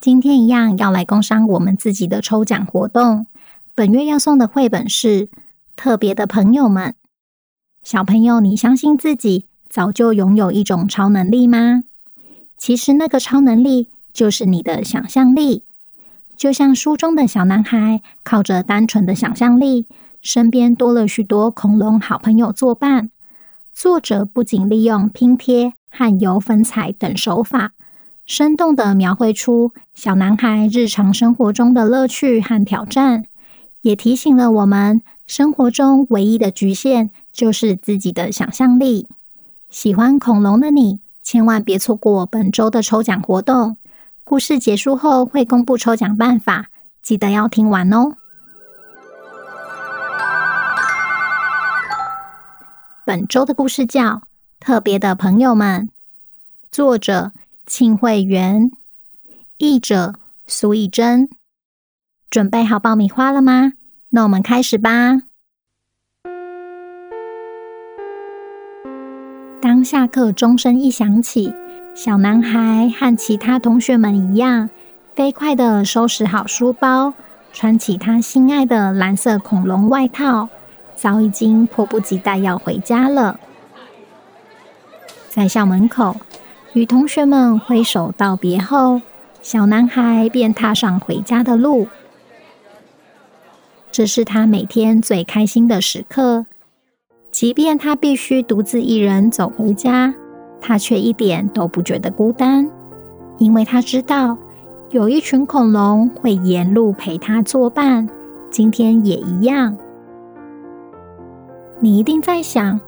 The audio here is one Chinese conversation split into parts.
今天一样要来工商我们自己的抽奖活动。本月要送的绘本是《特别的朋友们》。小朋友，你相信自己早就拥有一种超能力吗？其实那个超能力就是你的想象力。就像书中的小男孩，靠着单纯的想象力，身边多了许多恐龙好朋友作伴。作者不仅利用拼贴和油粉彩等手法，生动地描绘出小男孩日常生活中的乐趣和挑战，也提醒了我们，生活中唯一的局限就是自己的想象力。喜欢恐龙的你，千万别错过本周的抽奖活动。故事结束后会公布抽奖办法，记得要听完哦。本周的故事叫《特别的朋友们》，作者。庆会员，译者苏懿祯，准备好爆米花了吗？那我们开始吧。当下课钟声一响起，小男孩和其他同学们一样，飞快地收拾好书包，穿起他心爱的蓝色恐龙外套，早已经迫不及待要回家了。在校门口。与同学们挥手道别后，小男孩便踏上回家的路。这是他每天最开心的时刻，即便他必须独自一人走回家，他却一点都不觉得孤单，因为他知道有一群恐龙会沿路陪他作伴，今天也一样。你一定在想，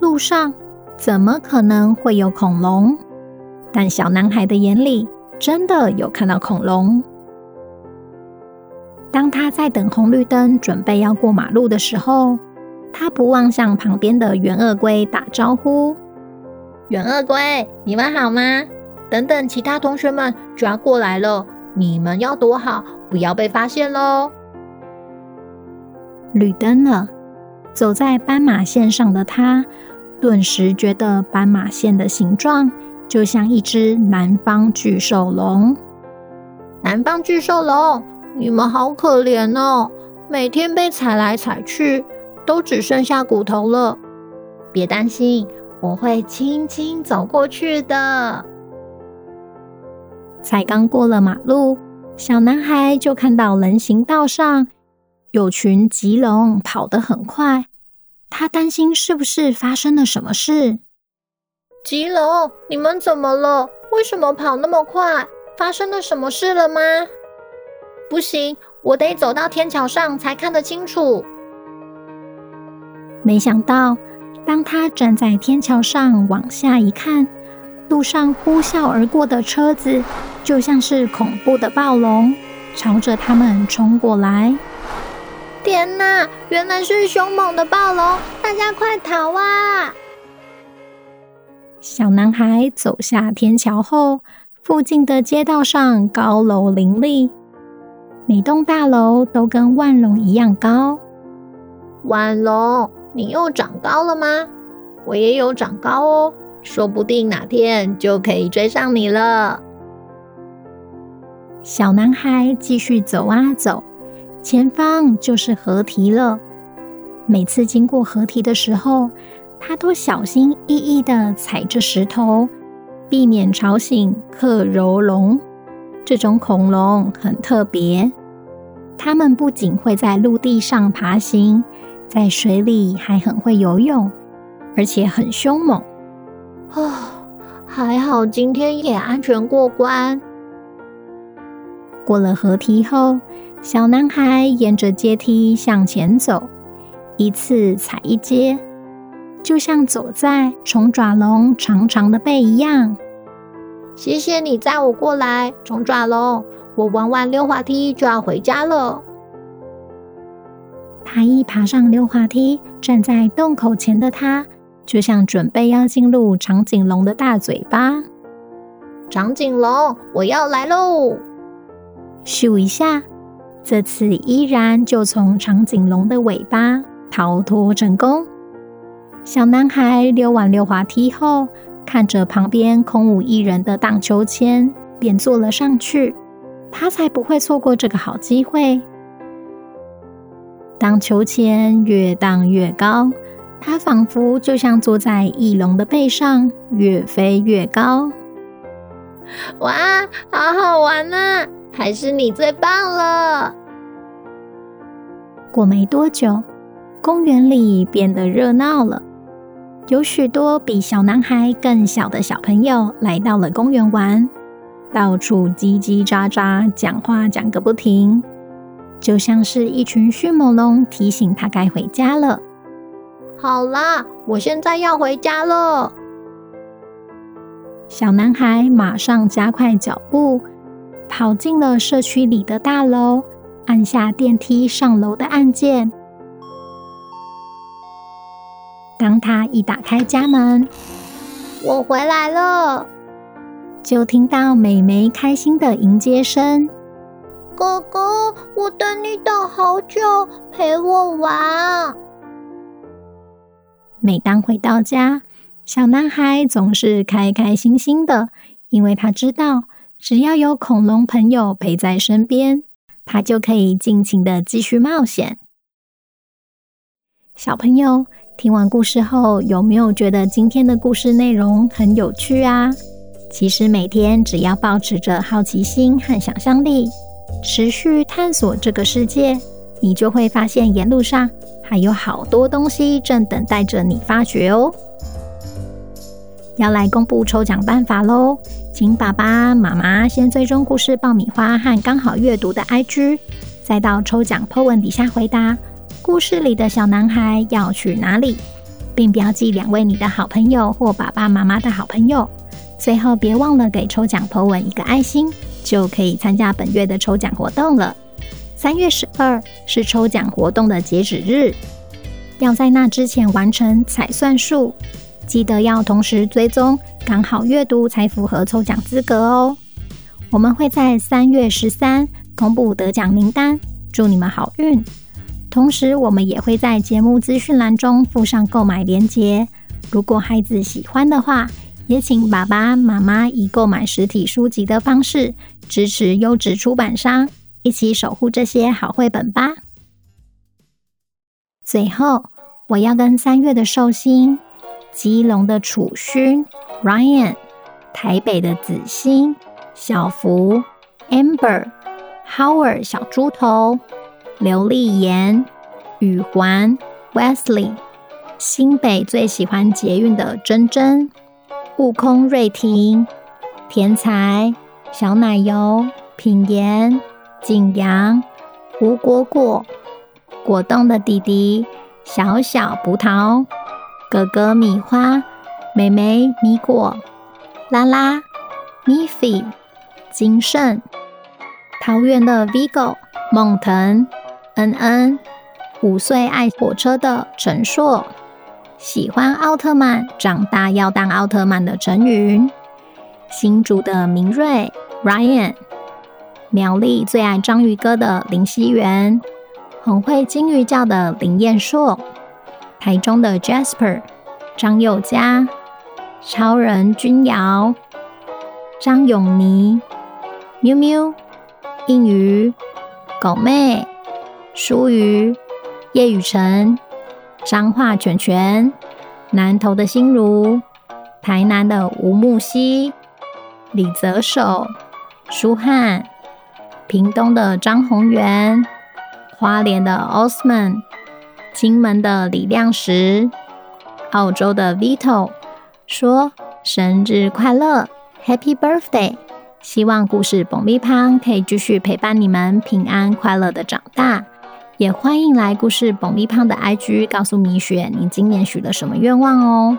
路上怎么可能会有恐龙？但小男孩的眼里真的有看到恐龙。当他在等红绿灯，准备要过马路的时候，他不忘向旁边的圆鳄龟打招呼：“圆鳄龟，你们好吗？等等，其他同学们就要过来了，你们要躲好，不要被发现喽。”绿灯了，走在斑马线上的他，顿时觉得斑马线的形状。就像一只南方巨兽龙，南方巨兽龙，你们好可怜哦，每天被踩来踩去，都只剩下骨头了。别担心，我会轻轻走过去的。才刚过了马路，小男孩就看到人行道上有群棘龙跑得很快，他担心是不是发生了什么事。棘龙，你们怎么了？为什么跑那么快？发生了什么事了吗？不行，我得走到天桥上才看得清楚。没想到，当他站在天桥上往下一看，路上呼啸而过的车子就像是恐怖的暴龙，朝着他们冲过来。天哪，原来是凶猛的暴龙！大家快逃啊！小男孩走下天桥后，附近的街道上高楼林立，每栋大楼都跟万隆一样高。万隆，你又长高了吗？我也有长高哦，说不定哪天就可以追上你了。小男孩继续走啊走，前方就是河堤了。每次经过河堤的时候，他都小心翼翼地踩着石头，避免吵醒克柔龙。这种恐龙很特别，它们不仅会在陆地上爬行，在水里还很会游泳，而且很凶猛。哦，还好今天也安全过关。过了河堤后，小男孩沿着阶梯向前走，一次踩一阶，就像走在虫爪龙长长的背一样。谢谢你载我过来，虫爪龙。我玩完溜滑梯就要回家了。他一爬上溜滑梯，站在洞口前的他，就像准备要进入长颈龙的大嘴巴。长颈龙，我要来喽！咻一下，这次依然就从长颈龙的尾巴逃脱成功。小男孩溜完溜滑梯后，看着旁边空无一人的荡秋千，便坐了上去。他才不会错过这个好机会。荡秋千越荡越高，他仿佛就像坐在翼龙的背上，越飞越高。哇，好好玩啊！还是你最棒了。过没多久，公园里变得热闹了。有许多比小男孩更小的小朋友来到了公园玩，到处叽叽喳喳讲话讲个不停，就像是一群迅猛龙提醒他该回家了。好啦，我现在要回家了。小男孩马上加快脚步，跑进了社区里的大楼，按下电梯上楼的按键。当他一打开家门，我回来了，就听到美眉开心的迎接声：“哥哥，我等你等好久，陪我玩。”每当回到家，小男孩总是开开心心的，因为他知道，只要有恐龙朋友陪在身边，他就可以尽情的继续冒险。小朋友。听完故事后，有没有觉得今天的故事内容很有趣啊？其实每天只要保持着好奇心和想象力，持续探索这个世界，你就会发现沿路上还有好多东西正等待着你发掘哦。要来公布抽奖办法喽，请爸爸妈妈先追踪故事爆米花和刚好阅读的 IG，再到抽奖 po 文底下回答。故事里的小男孩要去哪里？并标记两位你的好朋友或爸爸妈妈的好朋友。最后别忘了给抽奖 po 文一个爱心，就可以参加本月的抽奖活动了。三月十二是抽奖活动的截止日，要在那之前完成才算数。记得要同时追踪，刚好阅读才符合抽奖资格哦。我们会在三月十三公布得奖名单，祝你们好运！同时，我们也会在节目资讯栏中附上购买链接。如果孩子喜欢的话，也请爸爸妈妈以购买实体书籍的方式支持优质出版商，一起守护这些好绘本吧。最后，我要跟三月的寿星、基隆的楚勋 Ryan、台北的子欣、小福 Amber、Howard 小猪头。刘丽妍、宇环、Wesley、新北最喜欢捷运的珍珍、悟空、瑞婷、甜才、小奶油、品言、景阳、吴果果、果冻的弟弟、小小葡萄、哥哥米花、妹妹米果、拉拉、米菲、金盛、桃园的 Vigo、梦腾。恩恩，五岁爱火车的陈硕，喜欢奥特曼，长大要当奥特曼的陈云，新竹的明瑞 Ryan，苗栗最爱章鱼哥的林熙元，很会金鱼叫的林彦硕，台中的 Jasper 张佑嘉，超人君瑶，张永妮，喵喵，应鱼，狗妹。舒瑜、叶雨辰、彰化卷卷、南投的心如、台南的吴木希、李泽守、舒汉、屏东的张宏源、花莲的 Osman、金门的李亮石、澳洲的 Vito 说生日快乐，Happy Birthday！希望故事爆米花可以继续陪伴你们平安快乐的长大。也欢迎来故事爆米花的 IG 告诉米雪你今年许了什么愿望哦。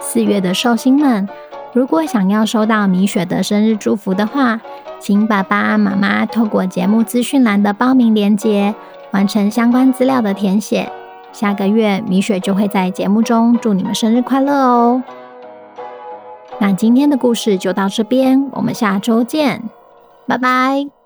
四月的寿星们，如果想要收到米雪的生日祝福的话，请爸爸妈妈透过节目资讯栏的报名链接完成相关资料的填写。下个月米雪就会在节目中祝你们生日快乐哦。那今天的故事就到这边，我们下周见，拜拜。